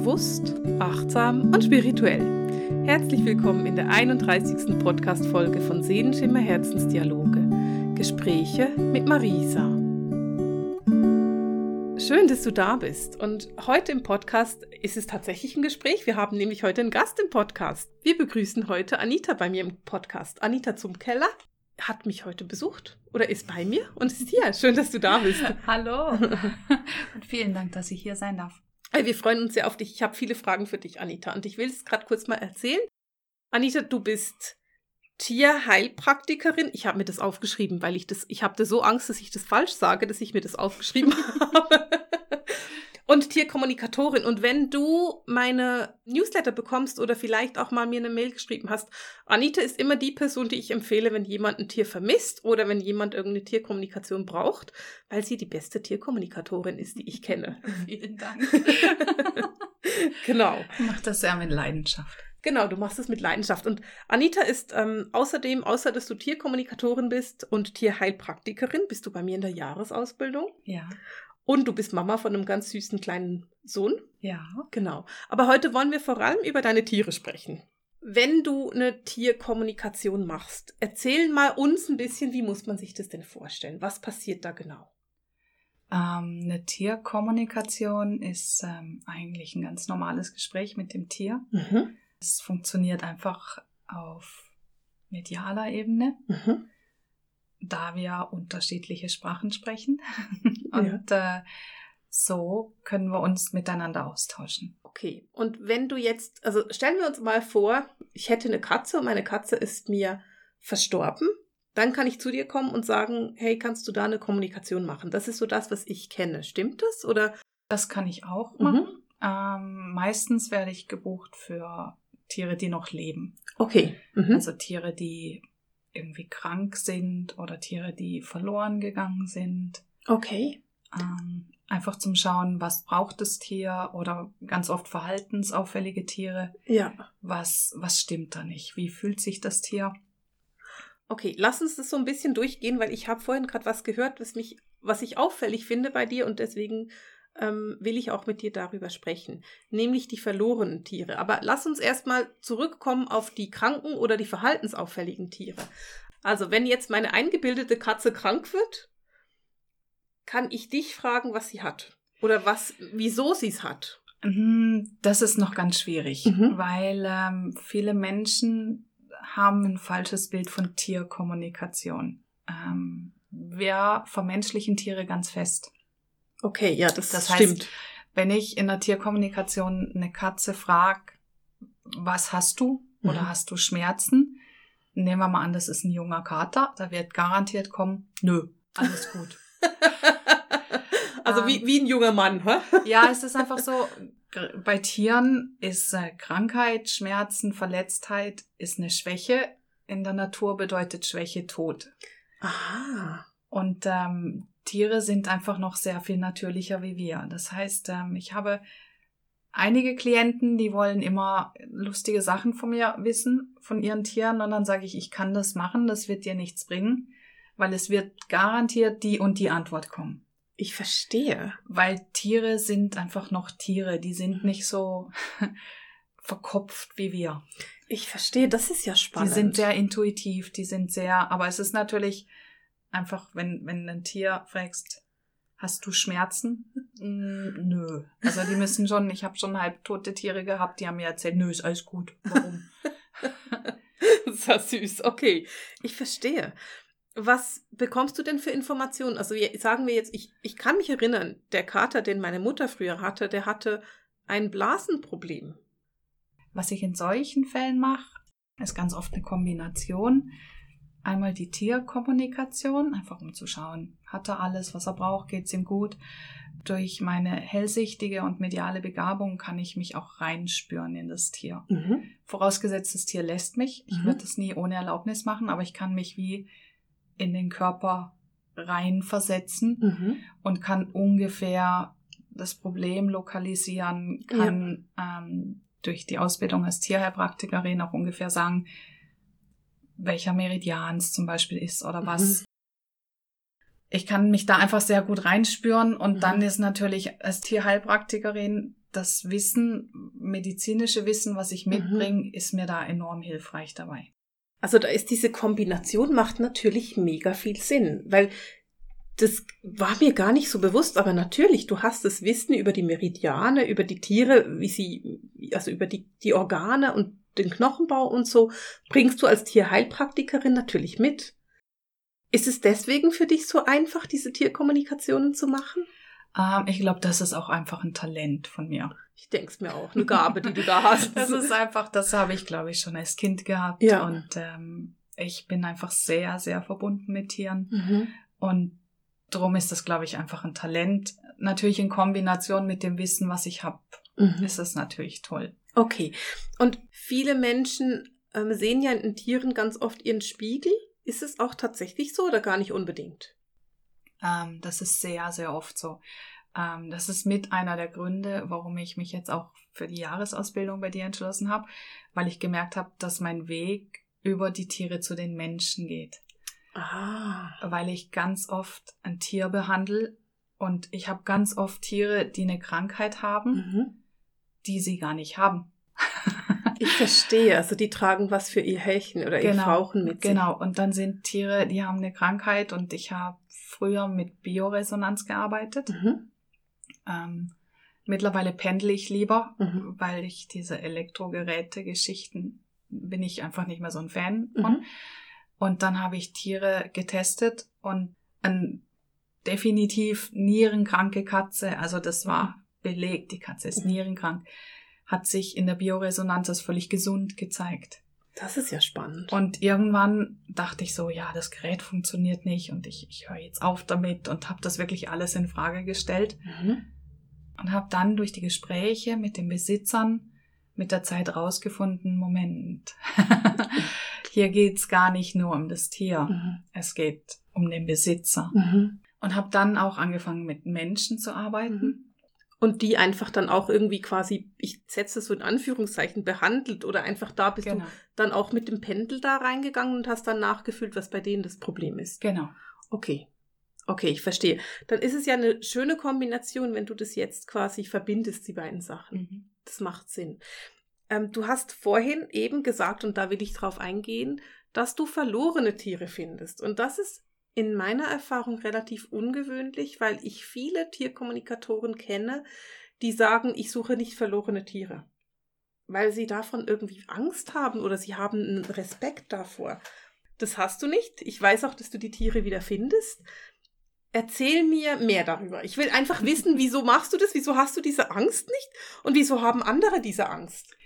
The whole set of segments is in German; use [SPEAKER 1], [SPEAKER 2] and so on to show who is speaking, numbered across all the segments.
[SPEAKER 1] Bewusst, achtsam und spirituell. Herzlich willkommen in der 31. Podcast-Folge von Seelenschimmer Herzensdialoge. Gespräche mit Marisa. Schön, dass du da bist. Und heute im Podcast ist es tatsächlich ein Gespräch. Wir haben nämlich heute einen Gast im Podcast. Wir begrüßen heute Anita bei mir im Podcast. Anita zum Keller hat mich heute besucht oder ist bei mir und ist hier. Schön, dass du da bist.
[SPEAKER 2] Hallo und vielen Dank, dass ich hier sein darf.
[SPEAKER 1] Wir freuen uns sehr auf dich. Ich habe viele Fragen für dich, Anita. Und ich will es gerade kurz mal erzählen. Anita, du bist Tierheilpraktikerin. Ich habe mir das aufgeschrieben, weil ich das, ich habe so Angst, dass ich das falsch sage, dass ich mir das aufgeschrieben habe und Tierkommunikatorin. Und wenn du meine Newsletter bekommst oder vielleicht auch mal mir eine Mail geschrieben hast, Anita ist immer die Person, die ich empfehle, wenn jemand ein Tier vermisst oder wenn jemand irgendeine Tierkommunikation braucht, weil sie die beste Tierkommunikatorin ist, die ich kenne.
[SPEAKER 2] Vielen Dank.
[SPEAKER 1] genau.
[SPEAKER 2] Ich mache das sehr mit Leidenschaft.
[SPEAKER 1] Genau, du machst es mit Leidenschaft. Und Anita ist ähm, außerdem, außer dass du Tierkommunikatorin bist und Tierheilpraktikerin, bist du bei mir in der Jahresausbildung.
[SPEAKER 2] Ja.
[SPEAKER 1] Und du bist Mama von einem ganz süßen kleinen Sohn.
[SPEAKER 2] Ja.
[SPEAKER 1] Genau. Aber heute wollen wir vor allem über deine Tiere sprechen. Wenn du eine Tierkommunikation machst, erzähl mal uns ein bisschen, wie muss man sich das denn vorstellen? Was passiert da genau?
[SPEAKER 2] Ähm, eine Tierkommunikation ist ähm, eigentlich ein ganz normales Gespräch mit dem Tier.
[SPEAKER 1] Mhm.
[SPEAKER 2] Es funktioniert einfach auf medialer Ebene.
[SPEAKER 1] Mhm
[SPEAKER 2] da wir unterschiedliche Sprachen sprechen. Und ja. äh, so können wir uns miteinander austauschen.
[SPEAKER 1] Okay. Und wenn du jetzt, also stellen wir uns mal vor, ich hätte eine Katze und meine Katze ist mir verstorben. Dann kann ich zu dir kommen und sagen, hey, kannst du da eine Kommunikation machen? Das ist so das, was ich kenne. Stimmt das? Oder?
[SPEAKER 2] Das kann ich auch machen. Mhm. Ähm, meistens werde ich gebucht für Tiere, die noch leben.
[SPEAKER 1] Okay.
[SPEAKER 2] Mhm. Also Tiere, die irgendwie krank sind oder Tiere, die verloren gegangen sind.
[SPEAKER 1] Okay.
[SPEAKER 2] Ähm, einfach zum Schauen, was braucht das Tier oder ganz oft verhaltensauffällige Tiere.
[SPEAKER 1] Ja.
[SPEAKER 2] Was, was stimmt da nicht? Wie fühlt sich das Tier?
[SPEAKER 1] Okay, lass uns das so ein bisschen durchgehen, weil ich habe vorhin gerade was gehört, was mich, was ich auffällig finde bei dir und deswegen ähm, will ich auch mit dir darüber sprechen, nämlich die verlorenen Tiere. Aber lass uns erstmal zurückkommen auf die kranken oder die verhaltensauffälligen Tiere. Also, wenn jetzt meine eingebildete Katze krank wird, kann ich dich fragen, was sie hat oder was, wieso sie es hat.
[SPEAKER 2] Mhm, das ist noch ganz schwierig, mhm. weil ähm, viele Menschen haben ein falsches Bild von Tierkommunikation. Ähm, wir vermenschlichen Tiere ganz fest.
[SPEAKER 1] Okay, ja, das, das stimmt. Heißt,
[SPEAKER 2] wenn ich in der Tierkommunikation eine Katze frage, was hast du oder mhm. hast du Schmerzen? Nehmen wir mal an, das ist ein junger Kater, da wird garantiert kommen, nö, alles gut.
[SPEAKER 1] also ähm, wie, wie ein junger Mann, hä?
[SPEAKER 2] ja, es ist einfach so, bei Tieren ist äh, Krankheit, Schmerzen, Verletztheit ist eine Schwäche. In der Natur bedeutet Schwäche Tod.
[SPEAKER 1] Aha.
[SPEAKER 2] Und ähm, Tiere sind einfach noch sehr viel natürlicher wie wir. Das heißt, ähm, ich habe einige Klienten, die wollen immer lustige Sachen von mir wissen, von ihren Tieren, und dann sage ich, ich kann das machen, das wird dir nichts bringen, weil es wird garantiert die und die Antwort kommen.
[SPEAKER 1] Ich verstehe.
[SPEAKER 2] Weil Tiere sind einfach noch Tiere, die sind nicht so verkopft wie wir.
[SPEAKER 1] Ich verstehe, das ist ja spannend.
[SPEAKER 2] Die sind sehr intuitiv, die sind sehr, aber es ist natürlich einfach, wenn, wenn ein Tier fragst, hast du Schmerzen? Mm, nö. Also die müssen schon, ich habe schon halbtote Tiere gehabt, die haben mir erzählt, nö, ist alles gut. Warum?
[SPEAKER 1] das ist ja süß. Okay, ich verstehe. Was bekommst du denn für Informationen? Also sagen wir jetzt, ich, ich kann mich erinnern, der Kater, den meine Mutter früher hatte, der hatte ein Blasenproblem.
[SPEAKER 2] Was ich in solchen Fällen mache, ist ganz oft eine Kombination Einmal die Tierkommunikation, einfach um zu schauen, hat er alles, was er braucht, geht's ihm gut. Durch meine hellsichtige und mediale Begabung kann ich mich auch reinspüren in das Tier. Mhm. Vorausgesetzt, das Tier lässt mich. Ich mhm. würde das nie ohne Erlaubnis machen, aber ich kann mich wie in den Körper reinversetzen mhm. und kann ungefähr das Problem lokalisieren, kann ja. ähm, durch die Ausbildung als Tierheilpraktikerin auch ungefähr sagen, welcher Meridian es zum Beispiel ist oder was. Mhm. Ich kann mich da einfach sehr gut reinspüren und mhm. dann ist natürlich als Tierheilpraktikerin das Wissen, medizinische Wissen, was ich mitbringe, mhm. ist mir da enorm hilfreich dabei.
[SPEAKER 1] Also da ist diese Kombination macht natürlich mega viel Sinn, weil das war mir gar nicht so bewusst, aber natürlich, du hast das Wissen über die Meridiane, über die Tiere, wie sie, also über die, die Organe und den Knochenbau und so, bringst du als Tierheilpraktikerin natürlich mit. Ist es deswegen für dich so einfach, diese Tierkommunikationen zu machen?
[SPEAKER 2] Ähm, ich glaube, das ist auch einfach ein Talent von mir.
[SPEAKER 1] Ich denke es mir auch, eine Gabe, die du da hast.
[SPEAKER 2] das ist einfach, das habe ich, glaube ich, schon als Kind gehabt. Ja. Und ähm, ich bin einfach sehr, sehr verbunden mit Tieren. Mhm. Und darum ist das, glaube ich, einfach ein Talent. Natürlich in Kombination mit dem Wissen, was ich habe, mhm. ist es natürlich toll.
[SPEAKER 1] Okay. Und viele Menschen ähm, sehen ja in Tieren ganz oft ihren Spiegel. Ist es auch tatsächlich so oder gar nicht unbedingt?
[SPEAKER 2] Ähm, das ist sehr, sehr oft so. Ähm, das ist mit einer der Gründe, warum ich mich jetzt auch für die Jahresausbildung bei dir entschlossen habe, weil ich gemerkt habe, dass mein Weg über die Tiere zu den Menschen geht. Ah. Weil ich ganz oft ein Tier behandle und ich habe ganz oft Tiere, die eine Krankheit haben, mhm. Die sie gar nicht haben.
[SPEAKER 1] ich verstehe. Also die tragen was für ihr Härchen oder genau, ihr Frauchen mit.
[SPEAKER 2] Sich. Genau. Und dann sind Tiere, die haben eine Krankheit und ich habe früher mit Bioresonanz gearbeitet. Mhm. Ähm, mittlerweile pendle ich lieber, mhm. weil ich diese Elektrogeräte-Geschichten bin ich einfach nicht mehr so ein Fan von. Mhm. Und dann habe ich Tiere getestet und ein definitiv nierenkranke Katze, also das war belegt, die Katze ist mhm. nierenkrank, hat sich in der Bioresonanz als völlig gesund gezeigt.
[SPEAKER 1] Das ist ja spannend.
[SPEAKER 2] Und irgendwann dachte ich so, ja, das Gerät funktioniert nicht und ich, ich höre jetzt auf damit und habe das wirklich alles in Frage gestellt. Mhm. Und habe dann durch die Gespräche mit den Besitzern mit der Zeit rausgefunden, Moment, hier geht's gar nicht nur um das Tier, mhm. es geht um den Besitzer. Mhm. Und habe dann auch angefangen mit Menschen zu arbeiten.
[SPEAKER 1] Und die einfach dann auch irgendwie quasi, ich setze es so in Anführungszeichen, behandelt oder einfach da bist genau. du dann auch mit dem Pendel da reingegangen und hast dann nachgefühlt, was bei denen das Problem ist.
[SPEAKER 2] Genau.
[SPEAKER 1] Okay. Okay, ich verstehe. Dann ist es ja eine schöne Kombination, wenn du das jetzt quasi verbindest, die beiden Sachen. Mhm. Das macht Sinn. Ähm, du hast vorhin eben gesagt, und da will ich drauf eingehen, dass du verlorene Tiere findest. Und das ist in meiner Erfahrung relativ ungewöhnlich, weil ich viele Tierkommunikatoren kenne, die sagen, ich suche nicht verlorene Tiere. Weil sie davon irgendwie Angst haben oder sie haben einen Respekt davor. Das hast du nicht. Ich weiß auch, dass du die Tiere wieder findest. Erzähl mir mehr darüber. Ich will einfach wissen, wieso machst du das? Wieso hast du diese Angst nicht? Und wieso haben andere diese Angst?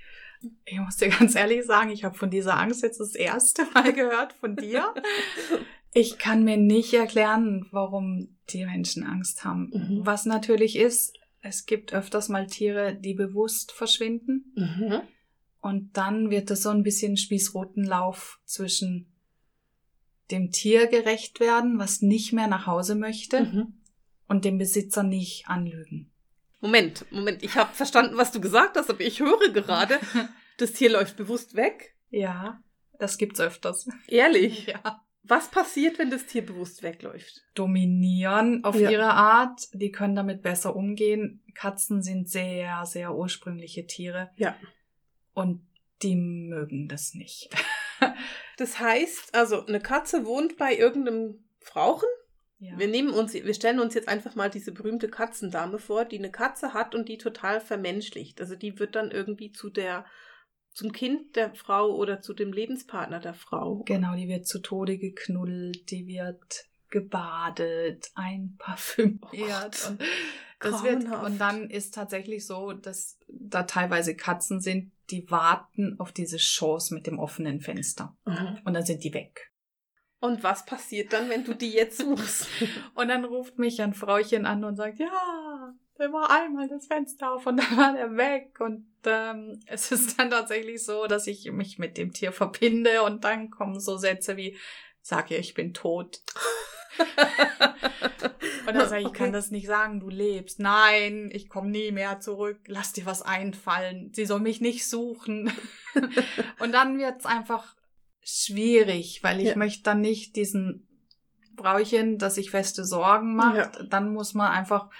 [SPEAKER 2] Ich muss dir ganz ehrlich sagen, ich habe von dieser Angst jetzt das erste Mal gehört von dir. Ich kann mir nicht erklären, warum die Menschen Angst haben. Mhm. Was natürlich ist, es gibt öfters mal Tiere, die bewusst verschwinden. Mhm. Und dann wird es so ein bisschen Spießrutenlauf zwischen dem Tier gerecht werden, was nicht mehr nach Hause möchte, mhm. und dem Besitzer nicht anlügen.
[SPEAKER 1] Moment, Moment, ich habe verstanden, was du gesagt hast, aber ich höre gerade, das Tier läuft bewusst weg.
[SPEAKER 2] Ja, das gibt's öfters.
[SPEAKER 1] Ehrlich?
[SPEAKER 2] Ja.
[SPEAKER 1] Was passiert, wenn das Tier bewusst wegläuft?
[SPEAKER 2] Dominieren auf ja. ihre Art. Die können damit besser umgehen. Katzen sind sehr, sehr ursprüngliche Tiere.
[SPEAKER 1] Ja.
[SPEAKER 2] Und die mögen das nicht.
[SPEAKER 1] das heißt, also eine Katze wohnt bei irgendeinem Frauchen. Ja. Wir nehmen uns, wir stellen uns jetzt einfach mal diese berühmte Katzendame vor, die eine Katze hat und die total vermenschlicht. Also die wird dann irgendwie zu der zum Kind der Frau oder zu dem Lebenspartner der Frau.
[SPEAKER 2] Genau, die wird zu Tode geknuddelt, die wird gebadet, einparfümiert. Oh und, das wird, und dann ist tatsächlich so, dass da teilweise Katzen sind, die warten auf diese Chance mit dem offenen Fenster. Mhm. Und dann sind die weg.
[SPEAKER 1] Und was passiert dann, wenn du die jetzt suchst?
[SPEAKER 2] und dann ruft mich ein Frauchen an und sagt, ja, der war einmal das Fenster auf und dann war der weg. Und ähm, es ist dann tatsächlich so, dass ich mich mit dem Tier verbinde und dann kommen so Sätze wie, sag ihr, ich bin tot. und dann sage ich, ich kann das nicht sagen, du lebst. Nein, ich komme nie mehr zurück. Lass dir was einfallen. Sie soll mich nicht suchen. und dann wird's einfach schwierig, weil ich ja. möchte dann nicht diesen Brauchen, dass sich feste Sorgen macht. Ja. Dann muss man einfach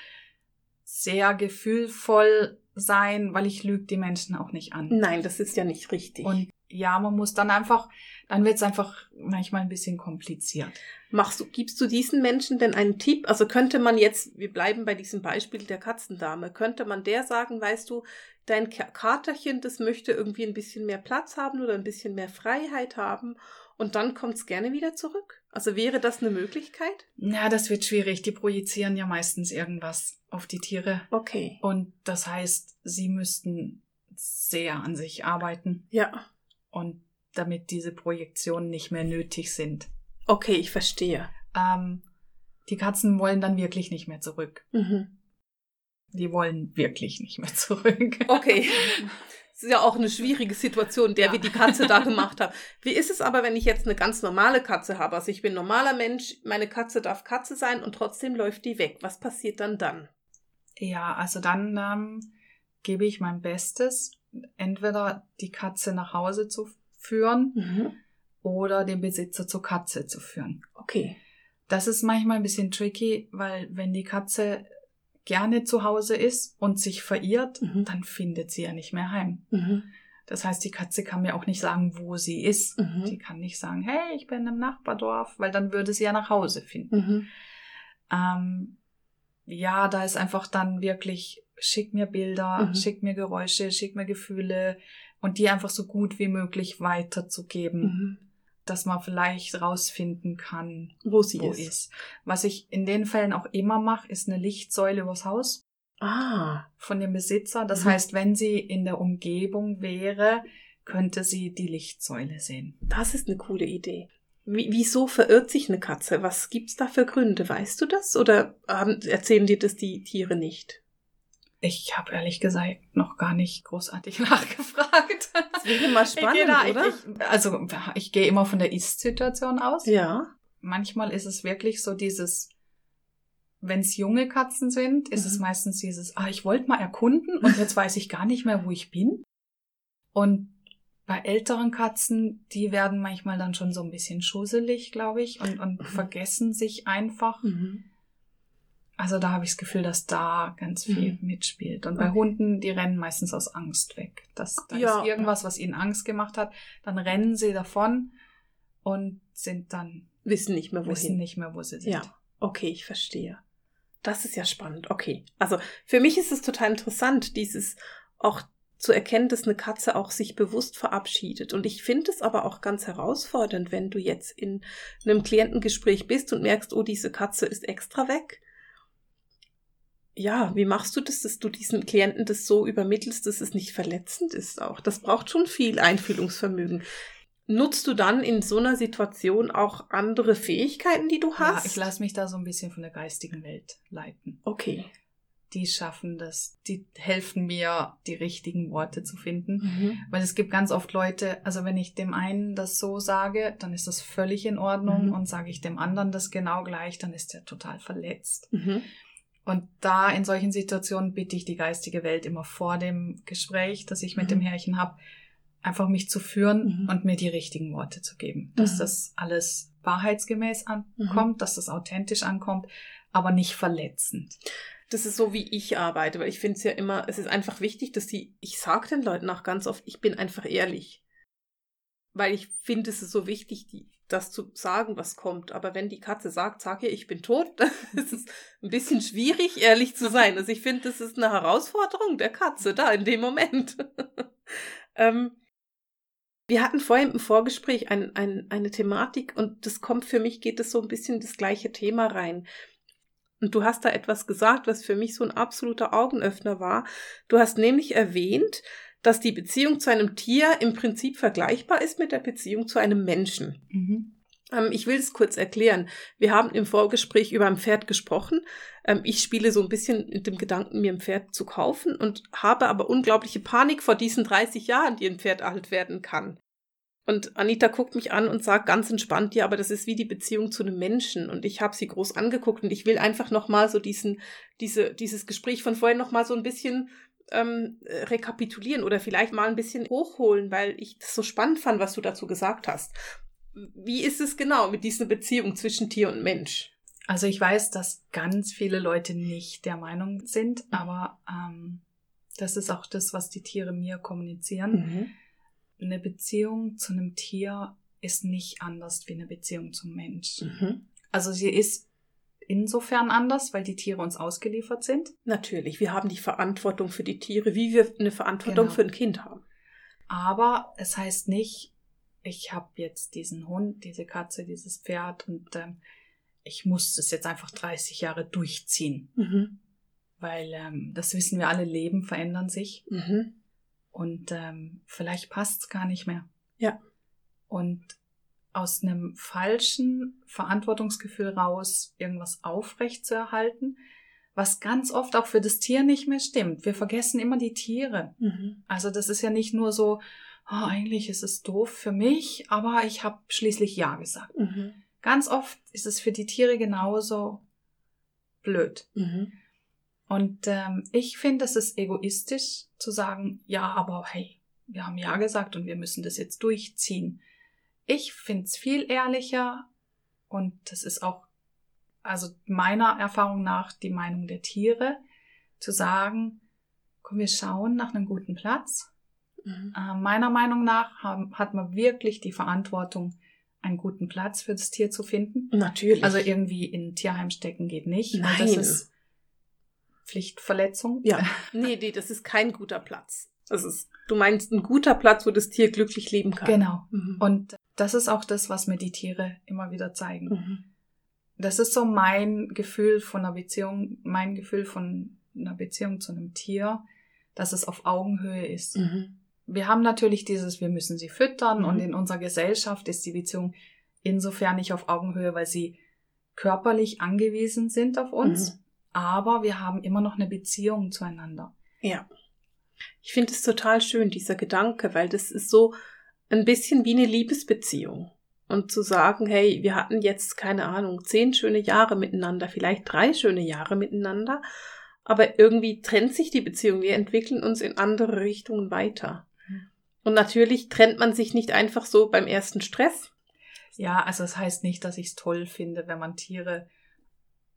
[SPEAKER 2] sehr gefühlvoll sein, weil ich lüge die Menschen auch nicht an.
[SPEAKER 1] Nein, das ist ja nicht richtig.
[SPEAKER 2] Und ja, man muss dann einfach, dann wird es einfach manchmal ein bisschen kompliziert.
[SPEAKER 1] Machst du, gibst du diesen Menschen denn einen Tipp? Also könnte man jetzt, wir bleiben bei diesem Beispiel der Katzendame, könnte man der sagen, weißt du, dein Katerchen, das möchte irgendwie ein bisschen mehr Platz haben oder ein bisschen mehr Freiheit haben und dann kommt es gerne wieder zurück? Also wäre das eine Möglichkeit?
[SPEAKER 2] Ja, das wird schwierig. Die projizieren ja meistens irgendwas auf die Tiere.
[SPEAKER 1] Okay.
[SPEAKER 2] Und das heißt, sie müssten sehr an sich arbeiten.
[SPEAKER 1] Ja.
[SPEAKER 2] Und damit diese Projektionen nicht mehr nötig sind.
[SPEAKER 1] Okay, ich verstehe.
[SPEAKER 2] Ähm, die Katzen wollen dann wirklich nicht mehr zurück.
[SPEAKER 1] Mhm.
[SPEAKER 2] Die wollen wirklich nicht mehr zurück.
[SPEAKER 1] Okay. Das ist ja auch eine schwierige Situation, der ja. wir die Katze da gemacht haben. Wie ist es aber, wenn ich jetzt eine ganz normale Katze habe? Also ich bin normaler Mensch, meine Katze darf Katze sein und trotzdem läuft die weg. Was passiert dann dann?
[SPEAKER 2] Ja, also dann ähm, gebe ich mein Bestes, entweder die Katze nach Hause zu führen mhm. oder den Besitzer zur Katze zu führen.
[SPEAKER 1] Okay.
[SPEAKER 2] Das ist manchmal ein bisschen tricky, weil wenn die Katze gerne zu Hause ist und sich verirrt, mhm. dann findet sie ja nicht mehr heim.
[SPEAKER 1] Mhm.
[SPEAKER 2] Das heißt, die Katze kann mir auch nicht sagen, wo sie ist.
[SPEAKER 1] Mhm.
[SPEAKER 2] Die kann nicht sagen, hey, ich bin im Nachbardorf, weil dann würde sie ja nach Hause finden.
[SPEAKER 1] Mhm.
[SPEAKER 2] Ähm, ja, da ist einfach dann wirklich, schick mir Bilder,
[SPEAKER 1] Mhm.
[SPEAKER 2] schick mir Geräusche, schick mir Gefühle und die einfach so gut wie möglich weiterzugeben,
[SPEAKER 1] Mhm.
[SPEAKER 2] Dass man vielleicht rausfinden kann,
[SPEAKER 1] Wo sie
[SPEAKER 2] wo
[SPEAKER 1] ist.
[SPEAKER 2] ist. Was ich in den Fällen auch immer mache, ist eine Lichtsäule übers Haus
[SPEAKER 1] Ah.
[SPEAKER 2] von dem Besitzer. Das
[SPEAKER 1] Mhm.
[SPEAKER 2] heißt, wenn sie in der Umgebung wäre, könnte sie die Lichtsäule sehen.
[SPEAKER 1] Das ist eine coole Idee. Wie, wieso verirrt sich eine Katze? Was gibt's da für Gründe? Weißt du das? Oder haben, erzählen dir das die Tiere nicht?
[SPEAKER 2] Ich habe ehrlich gesagt noch gar nicht großartig nachgefragt.
[SPEAKER 1] Das wäre mal spannend,
[SPEAKER 2] ich gehe da,
[SPEAKER 1] oder?
[SPEAKER 2] Ich, also ich gehe immer von der Ist-Situation aus.
[SPEAKER 1] ja.
[SPEAKER 2] Manchmal ist es wirklich so dieses, wenn es junge Katzen sind, ist es
[SPEAKER 1] Mhm.
[SPEAKER 2] meistens dieses, ah, ich wollte mal erkunden und jetzt weiß ich gar nicht mehr, wo ich bin. Und bei älteren Katzen, die werden manchmal dann schon so ein bisschen schusselig, glaube ich, und, und
[SPEAKER 1] Mhm.
[SPEAKER 2] vergessen sich einfach.
[SPEAKER 1] Mhm.
[SPEAKER 2] Also da habe ich das Gefühl, dass da ganz viel
[SPEAKER 1] Mhm.
[SPEAKER 2] mitspielt. Und bei
[SPEAKER 1] Okay.
[SPEAKER 2] Hunden, die rennen meistens aus Angst weg. Das, da
[SPEAKER 1] Ja.
[SPEAKER 2] ist irgendwas, was ihnen Angst gemacht hat. Dann rennen sie davon und sind dann,
[SPEAKER 1] Wissen nicht mehr
[SPEAKER 2] wissen
[SPEAKER 1] wohin.
[SPEAKER 2] nicht mehr, wo sie sind.
[SPEAKER 1] Ja, okay, ich verstehe. Das ist ja spannend. Okay. Also für mich ist es total interessant, dieses auch zu erkennen, dass eine Katze auch sich bewusst verabschiedet. Und ich finde es aber auch ganz herausfordernd, wenn du jetzt in einem Klientengespräch bist und merkst, oh, diese Katze ist extra weg. Ja, wie machst du das, dass du diesen Klienten das so übermittelst, dass es nicht verletzend ist auch? Das braucht schon viel Einfühlungsvermögen. Nutzt du dann in so einer Situation auch andere Fähigkeiten, die du
[SPEAKER 2] Ja,
[SPEAKER 1] hast?
[SPEAKER 2] ich lasse mich da so ein bisschen von der geistigen Welt leiten.
[SPEAKER 1] Okay.
[SPEAKER 2] Die schaffen das, die helfen mir, die richtigen Worte zu finden.
[SPEAKER 1] Mhm.
[SPEAKER 2] Weil es gibt ganz oft Leute, also wenn ich dem einen das so sage, dann ist das völlig in Ordnung
[SPEAKER 1] Mhm.
[SPEAKER 2] und sage ich dem anderen das genau gleich, dann ist er total verletzt.
[SPEAKER 1] Mhm.
[SPEAKER 2] Und da in solchen Situationen bitte ich die geistige Welt immer vor dem Gespräch, das ich mit
[SPEAKER 1] Mhm.
[SPEAKER 2] dem Herrchen habe, einfach mich zu führen
[SPEAKER 1] Mhm.
[SPEAKER 2] und mir die richtigen Worte zu geben. Dass
[SPEAKER 1] Mhm.
[SPEAKER 2] das alles wahrheitsgemäß ankommt, dass das authentisch ankommt, aber nicht verletzend.
[SPEAKER 1] Das ist so, wie ich arbeite, weil ich finde es ja immer, es ist einfach wichtig, dass die, ich sage den Leuten auch ganz oft, ich bin einfach ehrlich. Weil ich finde, es ist so wichtig, die, das zu sagen, was kommt. Aber wenn die Katze sagt, sag ihr, ich bin tot, dann ist es ein bisschen schwierig, ehrlich zu sein. Also ich finde, das ist eine Herausforderung der Katze da in dem Moment. ähm, wir hatten vorhin im Vorgespräch ein, ein, eine Thematik und das kommt für mich, geht es so ein bisschen das gleiche Thema rein. Und du hast da etwas gesagt, was für mich so ein absoluter Augenöffner war. Du hast nämlich erwähnt, dass die Beziehung zu einem Tier im Prinzip vergleichbar ist mit der Beziehung zu einem Menschen.
[SPEAKER 2] Mhm.
[SPEAKER 1] Ähm, ich will es kurz erklären. Wir haben im Vorgespräch über ein Pferd gesprochen. Ähm, ich spiele so ein bisschen mit dem Gedanken, mir ein Pferd zu kaufen und habe aber unglaubliche Panik vor diesen 30 Jahren, die ein Pferd alt werden kann. Und Anita guckt mich an und sagt ganz entspannt, ja, aber das ist wie die Beziehung zu einem Menschen. Und ich habe sie groß angeguckt und ich will einfach nochmal so diesen, diese, dieses Gespräch von vorhin nochmal so ein bisschen ähm, äh, rekapitulieren oder vielleicht mal ein bisschen hochholen, weil ich das so spannend fand, was du dazu gesagt hast. Wie ist es genau mit dieser Beziehung zwischen Tier und Mensch?
[SPEAKER 2] Also ich weiß, dass ganz viele Leute nicht der Meinung sind, aber ähm, Das ist auch das, was die Tiere mir kommunizieren.
[SPEAKER 1] Mhm.
[SPEAKER 2] Eine Beziehung zu einem Tier ist nicht anders wie eine Beziehung zum Mensch.
[SPEAKER 1] Mhm.
[SPEAKER 2] Also sie ist insofern anders, weil die Tiere uns ausgeliefert sind.
[SPEAKER 1] Natürlich, wir haben die Verantwortung für die Tiere, wie wir eine Verantwortung
[SPEAKER 2] Genau.
[SPEAKER 1] für ein Kind haben.
[SPEAKER 2] Aber es heißt nicht, ich habe jetzt diesen Hund, diese Katze, dieses Pferd und ähm, ich muss das jetzt einfach 30 Jahre durchziehen.
[SPEAKER 1] Mhm.
[SPEAKER 2] Weil ähm, das wissen wir alle, Leben verändern sich
[SPEAKER 1] Mhm.
[SPEAKER 2] und ähm, vielleicht passt's gar nicht mehr.
[SPEAKER 1] Ja.
[SPEAKER 2] Und aus einem falschen Verantwortungsgefühl raus irgendwas aufrecht zu erhalten, was ganz oft auch für das Tier nicht mehr stimmt. Wir vergessen immer die Tiere.
[SPEAKER 1] Mhm.
[SPEAKER 2] Also das ist ja nicht nur so, oh, eigentlich ist es doof für mich, aber ich habe schließlich Ja gesagt.
[SPEAKER 1] Mhm.
[SPEAKER 2] Ganz oft ist es für die Tiere genauso blöd.
[SPEAKER 1] Mhm.
[SPEAKER 2] Und ähm, ich finde, es ist egoistisch zu sagen, ja, aber hey, wir haben Ja gesagt und wir müssen das jetzt durchziehen. Ich finde es viel ehrlicher und das ist auch, also meiner Erfahrung nach, die Meinung der Tiere, zu sagen, komm, wir schauen nach einem guten Platz.
[SPEAKER 1] Mhm.
[SPEAKER 2] Äh, meiner Meinung nach haben, hat man wirklich die Verantwortung, einen guten Platz für das Tier zu finden.
[SPEAKER 1] Natürlich.
[SPEAKER 2] Also irgendwie in ein Tierheim stecken geht nicht. weil Das
[SPEAKER 1] Nein.
[SPEAKER 2] ist Pflichtverletzung.
[SPEAKER 1] ja. Nee, nee, das ist kein guter Platz. Das ist, du meinst ein guter Platz, wo das Tier glücklich leben kann.
[SPEAKER 2] Genau.
[SPEAKER 1] Mhm.
[SPEAKER 2] Und das ist auch das, was mir die Tiere immer wieder zeigen.
[SPEAKER 1] Mhm.
[SPEAKER 2] Das ist so mein Gefühl von einer Beziehung, mein Gefühl von einer Beziehung zu einem Tier, dass es auf Augenhöhe ist.
[SPEAKER 1] Mhm.
[SPEAKER 2] Wir haben natürlich dieses, wir müssen sie füttern
[SPEAKER 1] Mhm.
[SPEAKER 2] und in unserer Gesellschaft ist die Beziehung insofern nicht auf Augenhöhe, weil sie körperlich angewiesen sind auf uns,
[SPEAKER 1] Mhm.
[SPEAKER 2] aber wir haben immer noch eine Beziehung zueinander.
[SPEAKER 1] Ja. Ich finde es total schön, dieser Gedanke, weil das ist so ein bisschen wie eine Liebesbeziehung. Und zu sagen, hey, wir hatten jetzt, keine Ahnung, zehn schöne Jahre miteinander, vielleicht drei schöne Jahre miteinander, aber irgendwie trennt sich die Beziehung. Wir entwickeln uns in andere Richtungen weiter.
[SPEAKER 2] Mhm.
[SPEAKER 1] Und natürlich trennt man sich nicht einfach so beim ersten Stress.
[SPEAKER 2] Ja, also das heißt nicht, dass ich es toll finde, wenn man Tiere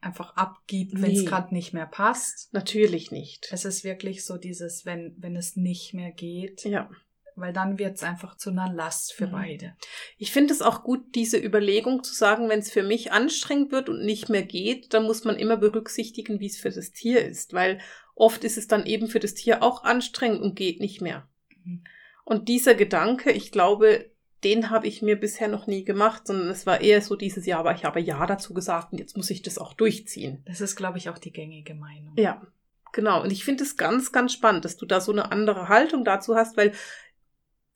[SPEAKER 2] einfach abgibt, wenn es
[SPEAKER 1] Nee.
[SPEAKER 2] gerade nicht mehr passt.
[SPEAKER 1] Natürlich nicht.
[SPEAKER 2] Es ist wirklich so dieses, wenn, wenn es nicht mehr geht,
[SPEAKER 1] Ja.
[SPEAKER 2] weil dann wird es einfach zu einer Last für
[SPEAKER 1] Mhm.
[SPEAKER 2] beide.
[SPEAKER 1] Ich finde es auch gut, diese Überlegung zu sagen, wenn es für mich anstrengend wird und nicht mehr geht, dann muss man immer berücksichtigen, wie es für das Tier ist, weil oft ist es dann eben für das Tier auch anstrengend und geht nicht mehr.
[SPEAKER 2] Mhm.
[SPEAKER 1] Und dieser Gedanke, ich glaube, den habe ich mir bisher noch nie gemacht, sondern es war eher so dieses Jahr, aber ich habe Ja dazu gesagt und jetzt muss ich das auch durchziehen.
[SPEAKER 2] Das ist, glaube ich, auch die gängige Meinung.
[SPEAKER 1] Ja, genau. Und ich finde es ganz, ganz spannend, dass du da so eine andere Haltung dazu hast, weil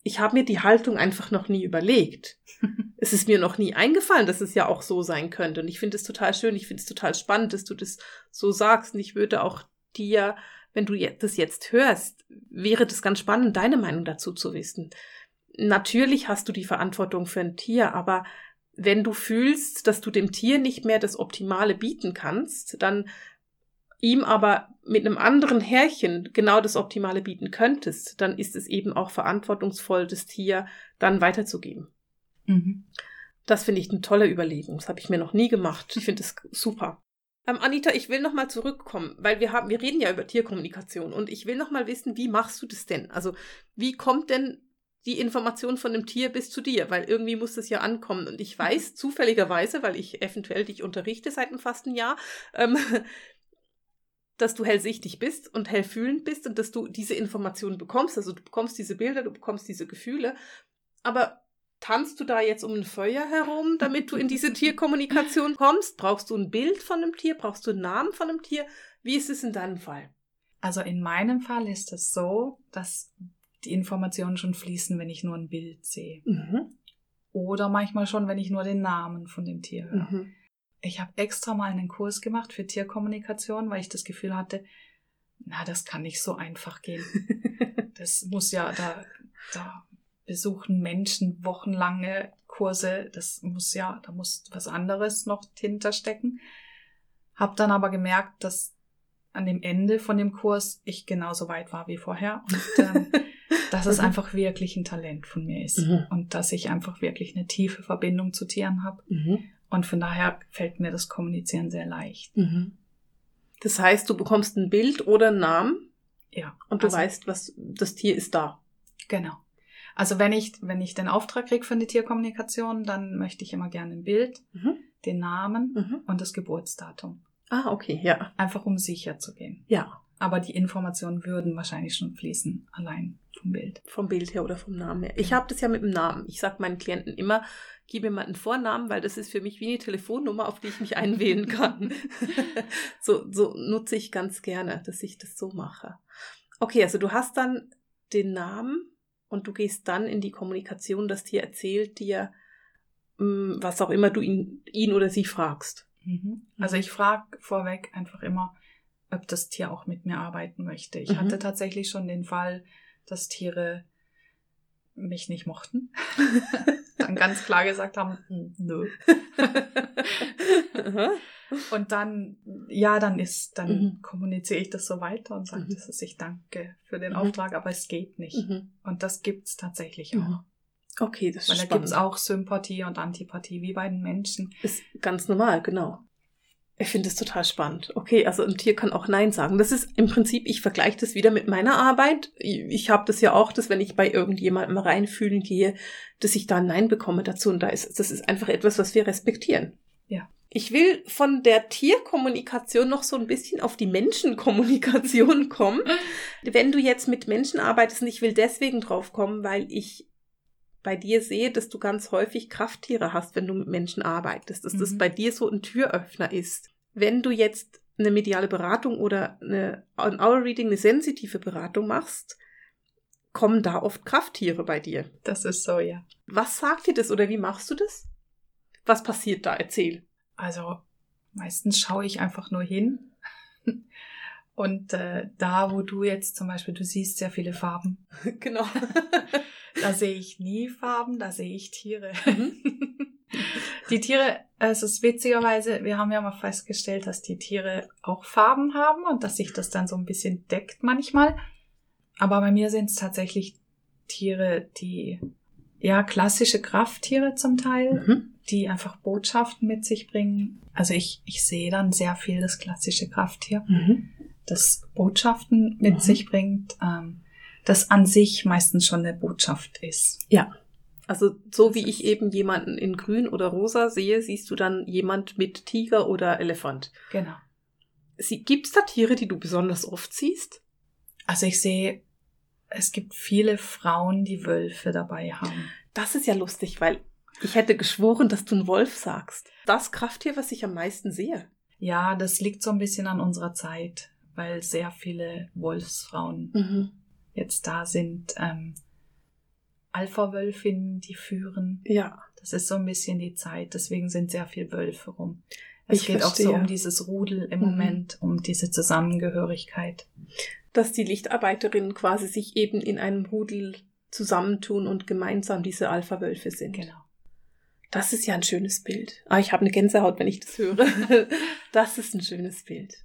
[SPEAKER 1] ich habe mir die Haltung einfach noch nie überlegt. es ist mir noch nie eingefallen, dass es ja auch so sein könnte. Und ich finde es total schön, ich finde es total spannend, dass du das so sagst. Und ich würde auch dir, wenn du das jetzt hörst, wäre das ganz spannend, deine Meinung dazu zu wissen. Natürlich hast du die Verantwortung für ein Tier, aber wenn du fühlst, dass du dem Tier nicht mehr das Optimale bieten kannst, dann ihm aber mit einem anderen Härchen genau das Optimale bieten könntest, dann ist es eben auch verantwortungsvoll, das Tier dann weiterzugeben.
[SPEAKER 2] Mhm.
[SPEAKER 1] Das finde ich eine tolle Überlegung. Das habe ich mir noch nie gemacht. Ich finde es super. Ähm, Anita, ich will noch mal zurückkommen, weil wir haben, wir reden ja über Tierkommunikation und ich will noch mal wissen, wie machst du das denn? Also wie kommt denn die Information von dem Tier bis zu dir? Weil irgendwie muss das ja ankommen und ich weiß zufälligerweise, weil ich eventuell dich unterrichte seit einem fast ein Jahr, ähm, dass du hellsichtig bist und hellfühlend bist und dass du diese Informationen bekommst. Also du bekommst diese Bilder, du bekommst diese Gefühle. Aber tanzt du da jetzt um ein Feuer herum, damit du in diese Tierkommunikation kommst? Brauchst du ein Bild von einem Tier? Brauchst du einen Namen von einem Tier? Wie ist es in deinem Fall?
[SPEAKER 2] Also in meinem Fall ist es so, dass die Informationen schon fließen, wenn ich nur ein Bild sehe.
[SPEAKER 1] Mhm.
[SPEAKER 2] Oder manchmal schon, wenn ich nur den Namen von dem Tier höre.
[SPEAKER 1] Mhm.
[SPEAKER 2] Ich habe extra mal einen Kurs gemacht für Tierkommunikation, weil ich das Gefühl hatte, na, das kann nicht so einfach gehen. Das muss ja, da, da besuchen Menschen wochenlange Kurse, das muss ja, da muss was anderes noch hinterstecken. Hab dann aber gemerkt, dass an dem Ende von dem Kurs ich genauso weit war wie vorher und ähm, dass es
[SPEAKER 1] Mhm.
[SPEAKER 2] einfach wirklich ein Talent von mir ist
[SPEAKER 1] Mhm.
[SPEAKER 2] und dass ich einfach wirklich eine tiefe Verbindung zu Tieren habe.
[SPEAKER 1] Mhm.
[SPEAKER 2] Und von daher fällt mir das Kommunizieren sehr leicht.
[SPEAKER 1] Mhm. Das heißt, du bekommst ein Bild oder einen Namen
[SPEAKER 2] Ja.
[SPEAKER 1] Und du
[SPEAKER 2] also,
[SPEAKER 1] weißt, was das Tier ist da.
[SPEAKER 2] Genau. Also wenn ich, wenn ich den Auftrag kriege für eine Tierkommunikation, dann möchte ich immer gerne ein Bild,
[SPEAKER 1] Mhm.
[SPEAKER 2] den Namen
[SPEAKER 1] Mhm.
[SPEAKER 2] und das Geburtsdatum.
[SPEAKER 1] Ah, okay, ja.
[SPEAKER 2] Einfach um sicher zu gehen.
[SPEAKER 1] Ja.
[SPEAKER 2] Aber die Informationen würden wahrscheinlich schon fließen, allein vom Bild.
[SPEAKER 1] Vom Bild her oder vom Namen her. Ich habe das ja mit dem Namen. Ich sage meinen Klienten immer, gib mir mal einen Vornamen, weil das ist für mich wie eine Telefonnummer, auf die ich mich einwählen kann. so, so nutze ich ganz gerne, dass ich das so mache. Okay, also du hast dann den Namen und du gehst dann in die Kommunikation. Das Tier erzählt dir, mh, was auch immer du ihn, ihn oder sie fragst.
[SPEAKER 2] Mhm. Also ich frage vorweg einfach immer, ob das Tier auch mit mir arbeiten möchte. Ich
[SPEAKER 1] Mhm.
[SPEAKER 2] hatte tatsächlich schon den Fall, dass Tiere mich nicht mochten. dann ganz klar gesagt haben, "Hm, nö. Und dann, ja, dann ist, dann
[SPEAKER 1] Mhm.
[SPEAKER 2] kommuniziere ich das so weiter und sage,
[SPEAKER 1] Mhm.
[SPEAKER 2] das ist, ich danke für den
[SPEAKER 1] Mhm.
[SPEAKER 2] Auftrag, aber es geht nicht.
[SPEAKER 1] Mhm.
[SPEAKER 2] Und das gibt's tatsächlich auch.
[SPEAKER 1] Okay, das
[SPEAKER 2] Weil
[SPEAKER 1] ist
[SPEAKER 2] da
[SPEAKER 1] spannend.
[SPEAKER 2] gibt's auch Sympathie und Antipathie, wie bei den Menschen.
[SPEAKER 1] Ist ganz normal, genau. Ich finde es total spannend. Okay, also ein Tier kann auch Nein sagen. Das ist im Prinzip, ich vergleiche das wieder mit meiner Arbeit. Ich habe das ja auch, dass wenn ich bei irgendjemandem reinfühlen gehe, dass ich da ein Nein bekomme dazu. Und da ist, das ist einfach etwas, was wir respektieren.
[SPEAKER 2] Ja.
[SPEAKER 1] Ich will von der Tierkommunikation noch so ein bisschen auf die Menschenkommunikation kommen. Wenn du jetzt mit Menschen arbeitest, und ich will deswegen drauf kommen, weil ich bei dir sehe, dass du ganz häufig Krafttiere hast, wenn du mit Menschen arbeitest, dass das
[SPEAKER 2] Mhm.
[SPEAKER 1] bei dir so ein Türöffner ist. Wenn du jetzt eine mediale Beratung oder eine, ein Hour Reading, eine sensitive Beratung machst, kommen da oft Krafttiere bei dir.
[SPEAKER 2] Das ist so, ja.
[SPEAKER 1] Was sagt dir das oder wie machst du das? Was passiert da? Erzähl.
[SPEAKER 2] Also meistens schaue ich einfach nur hin. Und äh, da, wo du jetzt zum Beispiel, du siehst sehr viele Farben.
[SPEAKER 1] genau.
[SPEAKER 2] Da sehe ich nie Farben, da sehe ich Tiere.
[SPEAKER 1] Mhm.
[SPEAKER 2] Die Tiere, es ist witzigerweise, wir haben ja mal festgestellt, dass die Tiere auch Farben haben und dass sich das dann so ein bisschen deckt manchmal. Aber bei mir sind es tatsächlich Tiere, die, ja, klassische Krafttiere zum Teil,
[SPEAKER 1] Mhm.
[SPEAKER 2] die einfach Botschaften mit sich bringen. Also ich, ich sehe dann sehr viel das klassische Krafttier,
[SPEAKER 1] Mhm.
[SPEAKER 2] das Botschaften mit
[SPEAKER 1] Mhm.
[SPEAKER 2] sich bringt, ähm, das an sich meistens schon eine Botschaft ist.
[SPEAKER 1] Ja. Also so wie ich eben jemanden in grün oder rosa sehe, siehst du dann jemand mit Tiger oder Elefant.
[SPEAKER 2] Genau.
[SPEAKER 1] Gibt es da Tiere, die du besonders oft siehst?
[SPEAKER 2] Also ich sehe, es gibt viele Frauen, die Wölfe dabei haben.
[SPEAKER 1] Das ist ja lustig, weil ich hätte geschworen, dass du einen Wolf sagst. Das Krafttier, was ich am meisten sehe.
[SPEAKER 2] Ja, das liegt so ein bisschen an unserer Zeit, weil sehr viele Wolfsfrauen
[SPEAKER 1] Mhm.
[SPEAKER 2] jetzt da sind. Ähm, Alpha-Wölfinnen, die führen.
[SPEAKER 1] Ja.
[SPEAKER 2] Das ist so ein bisschen die Zeit. Deswegen sind sehr viele Wölfe rum. Es
[SPEAKER 1] Ich
[SPEAKER 2] geht auch so
[SPEAKER 1] verstehe.
[SPEAKER 2] um dieses Rudel im
[SPEAKER 1] Mhm.
[SPEAKER 2] Moment, um diese Zusammengehörigkeit.
[SPEAKER 1] Dass die Lichtarbeiterinnen quasi sich eben in einem Rudel zusammentun und gemeinsam diese Alpha-Wölfe sind.
[SPEAKER 2] Genau.
[SPEAKER 1] Das ist ja ein schönes Bild. Ah, ich habe eine Gänsehaut, wenn ich das höre. Das ist ein schönes Bild.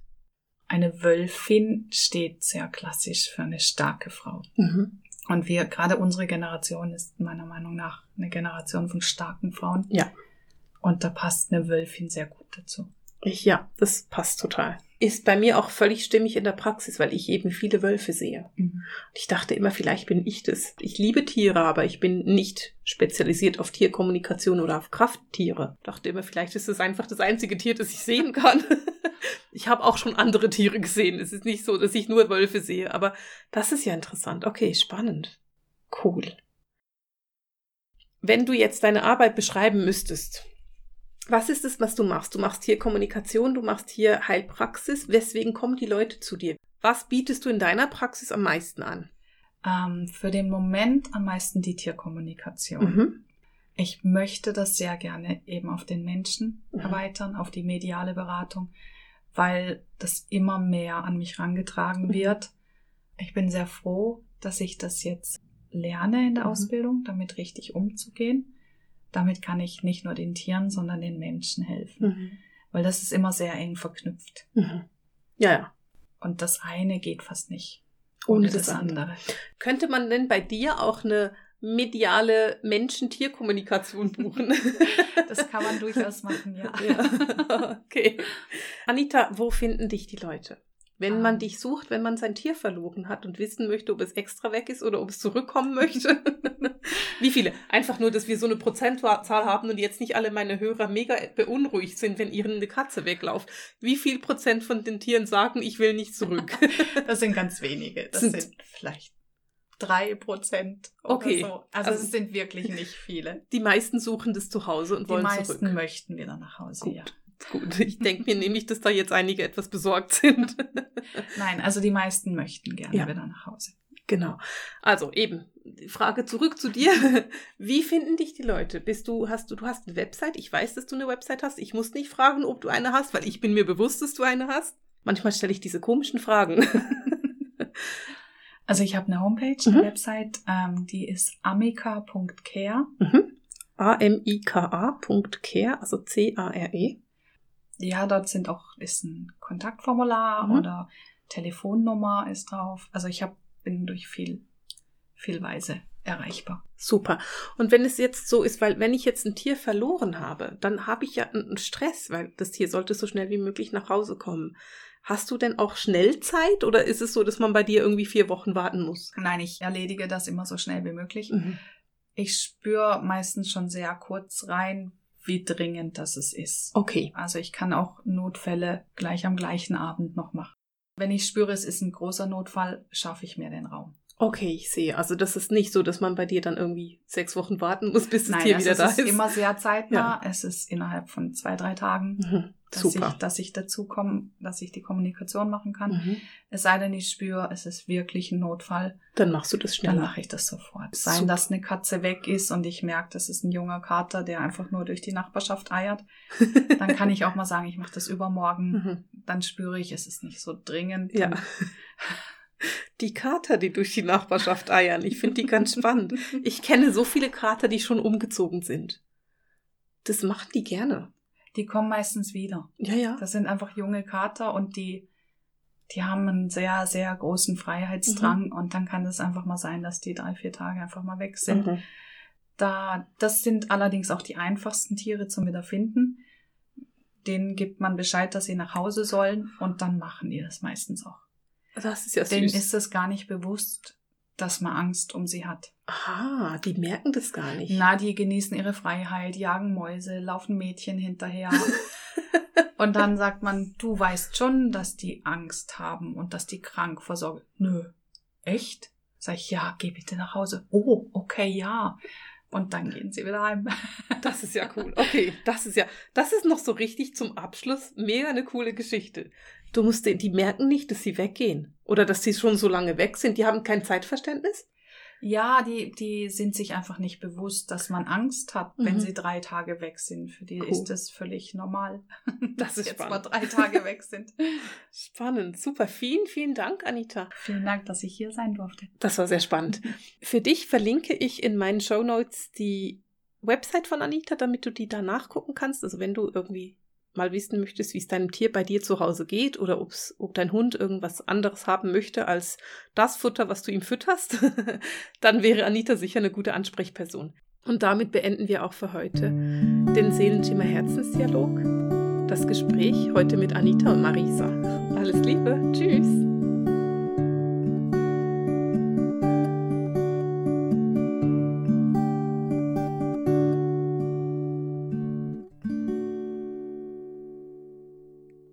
[SPEAKER 2] Eine Wölfin steht sehr klassisch für eine starke Frau.
[SPEAKER 1] Mhm.
[SPEAKER 2] Und wir, gerade unsere Generation ist meiner Meinung nach eine Generation von starken Frauen.
[SPEAKER 1] Ja.
[SPEAKER 2] Und da passt eine Wölfin sehr gut dazu.
[SPEAKER 1] Ich, ja, das passt total. Ist bei mir auch völlig stimmig in der Praxis, weil ich eben viele Wölfe sehe. Und ich dachte immer, vielleicht bin ich das. Ich liebe Tiere, aber ich bin nicht spezialisiert auf Tierkommunikation oder auf Krafttiere. Dachte immer, vielleicht ist es einfach das einzige Tier, das ich sehen kann. Ich habe auch schon andere Tiere gesehen. Es ist nicht so, dass ich nur Wölfe sehe, aber das ist ja interessant. Okay, spannend. Cool. Wenn du jetzt deine Arbeit beschreiben müsstest, was ist es, was du machst? Du machst hier Kommunikation, du machst hier Heilpraxis. Weswegen kommen die Leute zu dir? Was bietest du in deiner Praxis am meisten an?
[SPEAKER 2] Ähm, für den Moment am meisten die Tierkommunikation.
[SPEAKER 1] Mhm.
[SPEAKER 2] Ich möchte das sehr gerne eben auf den Menschen
[SPEAKER 1] Mhm.
[SPEAKER 2] erweitern, auf die mediale Beratung, weil das immer mehr an mich rangetragen
[SPEAKER 1] Mhm.
[SPEAKER 2] wird. Ich bin sehr froh, dass ich das jetzt lerne in der
[SPEAKER 1] Mhm.
[SPEAKER 2] Ausbildung, damit richtig umzugehen. Damit kann ich nicht nur den Tieren, sondern den Menschen helfen,
[SPEAKER 1] Mhm.
[SPEAKER 2] weil das ist immer sehr eng verknüpft.
[SPEAKER 1] Mhm. Ja, ja.
[SPEAKER 2] Und das eine geht fast nicht
[SPEAKER 1] Ohne
[SPEAKER 2] ohne
[SPEAKER 1] das
[SPEAKER 2] das andere.
[SPEAKER 1] Könnte man denn bei dir auch eine mediale Menschen-Tier-Kommunikation buchen?
[SPEAKER 2] Das kann man durchaus machen, ja.
[SPEAKER 1] ja. Okay. Anita, wo finden dich die Leute? Wenn man dich sucht, wenn man sein Tier verloren hat und wissen möchte, ob es extra weg ist oder ob es zurückkommen möchte. Wie viele? Einfach nur, dass wir so eine Prozentzahl haben und jetzt nicht alle meine Hörer mega beunruhigt sind, wenn ihnen eine Katze wegläuft. Wie viel Prozent von den Tieren sagen, ich will nicht zurück?
[SPEAKER 2] Das sind ganz wenige. Das
[SPEAKER 1] Sind-
[SPEAKER 2] sind, vielleicht drei Prozent.
[SPEAKER 1] Okay.
[SPEAKER 2] So. Also,
[SPEAKER 1] Also-
[SPEAKER 2] es sind wirklich nicht viele.
[SPEAKER 1] Die meisten suchen das zu Hause und
[SPEAKER 2] Die
[SPEAKER 1] wollen
[SPEAKER 2] meisten
[SPEAKER 1] zurück.
[SPEAKER 2] möchten wieder nach Hause.
[SPEAKER 1] Gut.
[SPEAKER 2] Ja.
[SPEAKER 1] Gut, ich denke mir nämlich, dass da jetzt einige etwas besorgt sind.
[SPEAKER 2] Nein, also die meisten möchten gerne
[SPEAKER 1] Ja.
[SPEAKER 2] wieder nach Hause.
[SPEAKER 1] Genau. Also eben, die Frage zurück zu dir. Wie finden dich die Leute? Bist du, hast du, du hast eine Website? Ich weiß, dass du eine Website hast. Ich muss nicht fragen, ob du eine hast, weil ich bin mir bewusst, dass du eine hast. Manchmal stelle ich diese komischen Fragen.
[SPEAKER 2] Also ich habe eine Homepage,
[SPEAKER 1] Mhm.
[SPEAKER 2] eine Website, ähm, die ist amica.care.
[SPEAKER 1] Mhm. A-M-I-K-A.care, also C-A-R-E.
[SPEAKER 2] Ja, dort sind auch ist ein Kontaktformular
[SPEAKER 1] Mhm.
[SPEAKER 2] oder Telefonnummer ist drauf. Also ich hab, bin durch viel, viel Weise erreichbar.
[SPEAKER 1] Super. Und wenn es jetzt so ist, weil wenn ich jetzt ein Tier verloren habe, dann habe ich ja einen Stress, weil das Tier sollte so schnell wie möglich nach Hause kommen. Hast du denn auch schnell Zeit oder ist es so, dass man bei dir irgendwie vier Wochen warten muss?
[SPEAKER 2] Nein, ich erledige das immer so schnell wie möglich.
[SPEAKER 1] Mhm.
[SPEAKER 2] Ich spüre meistens schon sehr kurz rein, wie dringend das es ist.
[SPEAKER 1] Okay.
[SPEAKER 2] Also ich kann auch Notfälle gleich am gleichen Abend noch machen. Wenn ich spüre, es ist ein großer Notfall, schaffe ich mir den Raum.
[SPEAKER 1] Okay, ich sehe. Also das ist nicht so, dass man bei dir dann irgendwie sechs Wochen warten muss, bis
[SPEAKER 2] Nein,
[SPEAKER 1] Tier
[SPEAKER 2] also
[SPEAKER 1] wieder
[SPEAKER 2] es
[SPEAKER 1] da
[SPEAKER 2] ist
[SPEAKER 1] ist.
[SPEAKER 2] immer sehr zeitnah. Es ist innerhalb von zwei, drei Tagen,
[SPEAKER 1] Mhm.
[SPEAKER 2] Dass,
[SPEAKER 1] Super.
[SPEAKER 2] ich, dass ich dazu komme, dass ich die Kommunikation machen kann.
[SPEAKER 1] Mhm.
[SPEAKER 2] Es sei denn, ich spüre, es ist wirklich ein Notfall,
[SPEAKER 1] Dann machst du das
[SPEAKER 2] dann
[SPEAKER 1] schneller.
[SPEAKER 2] mache ich das sofort. Sein,
[SPEAKER 1] Super.
[SPEAKER 2] dass eine Katze weg ist und ich merke, das ist ein junger Kater, der einfach nur durch die Nachbarschaft eiert, dann kann ich auch mal sagen, ich mache das übermorgen.
[SPEAKER 1] Mhm.
[SPEAKER 2] Dann spüre ich, es ist nicht so dringend.
[SPEAKER 1] Ja. Die Kater, die durch die Nachbarschaft eiern. Ich finde die ganz spannend. Ich kenne so viele Kater, die schon umgezogen sind. Das machen die gerne.
[SPEAKER 2] Die kommen meistens wieder.
[SPEAKER 1] Ja, ja.
[SPEAKER 2] Das sind einfach junge Kater und die, die haben einen sehr, sehr großen Freiheitsdrang
[SPEAKER 1] Mhm.
[SPEAKER 2] und dann kann es einfach mal sein, dass die drei, vier Tage einfach mal weg sind.
[SPEAKER 1] Mhm.
[SPEAKER 2] Da, das sind allerdings auch die einfachsten Tiere zum Wiederfinden. Denen gibt man Bescheid, dass sie nach Hause sollen und dann machen die das meistens auch.
[SPEAKER 1] Das ist ja
[SPEAKER 2] Denen
[SPEAKER 1] süß.
[SPEAKER 2] ist es gar nicht bewusst, dass man Angst um sie hat.
[SPEAKER 1] Aha, die merken das gar nicht.
[SPEAKER 2] Na, die genießen ihre Freiheit, jagen Mäuse, laufen Mädchen hinterher. und dann sagt man, du weißt schon, dass die Angst haben und dass die krank versorgen. Nö, echt? Sag ich, ja, geh bitte nach Hause. Oh, okay, ja. Und dann gehen sie wieder heim.
[SPEAKER 1] Das ist ja cool. Okay, das ist ja, das ist noch so richtig zum Abschluss mega eine coole Geschichte. Du musst, die die merken nicht, dass sie weggehen oder dass sie schon so lange weg sind. Die haben kein Zeitverständnis.
[SPEAKER 2] Ja, die, die sind sich einfach nicht bewusst, dass man Angst hat, wenn
[SPEAKER 1] Mhm.
[SPEAKER 2] sie drei Tage weg sind. Für die
[SPEAKER 1] Cool.
[SPEAKER 2] ist das völlig normal.
[SPEAKER 1] Das
[SPEAKER 2] dass
[SPEAKER 1] ist
[SPEAKER 2] jetzt
[SPEAKER 1] spannend.
[SPEAKER 2] mal drei Tage weg sind.
[SPEAKER 1] Spannend, super. Vielen, vielen Dank, Anita.
[SPEAKER 2] Vielen Dank, dass ich hier sein durfte.
[SPEAKER 1] Das war sehr spannend. Für dich verlinke ich in meinen Show Notes die Website von Anita, damit du die da nachgucken kannst. Also wenn du irgendwie mal wissen möchtest, wie es deinem Tier bei dir zu Hause geht oder ob dein Hund irgendwas anderes haben möchte als das Futter, was du ihm fütterst, dann wäre Anita sicher eine gute Ansprechperson. Und damit beenden wir auch für heute den Seelenschimmer Herzensdialog. Das Gespräch heute mit Anita und Marisa. Alles Liebe. Tschüss.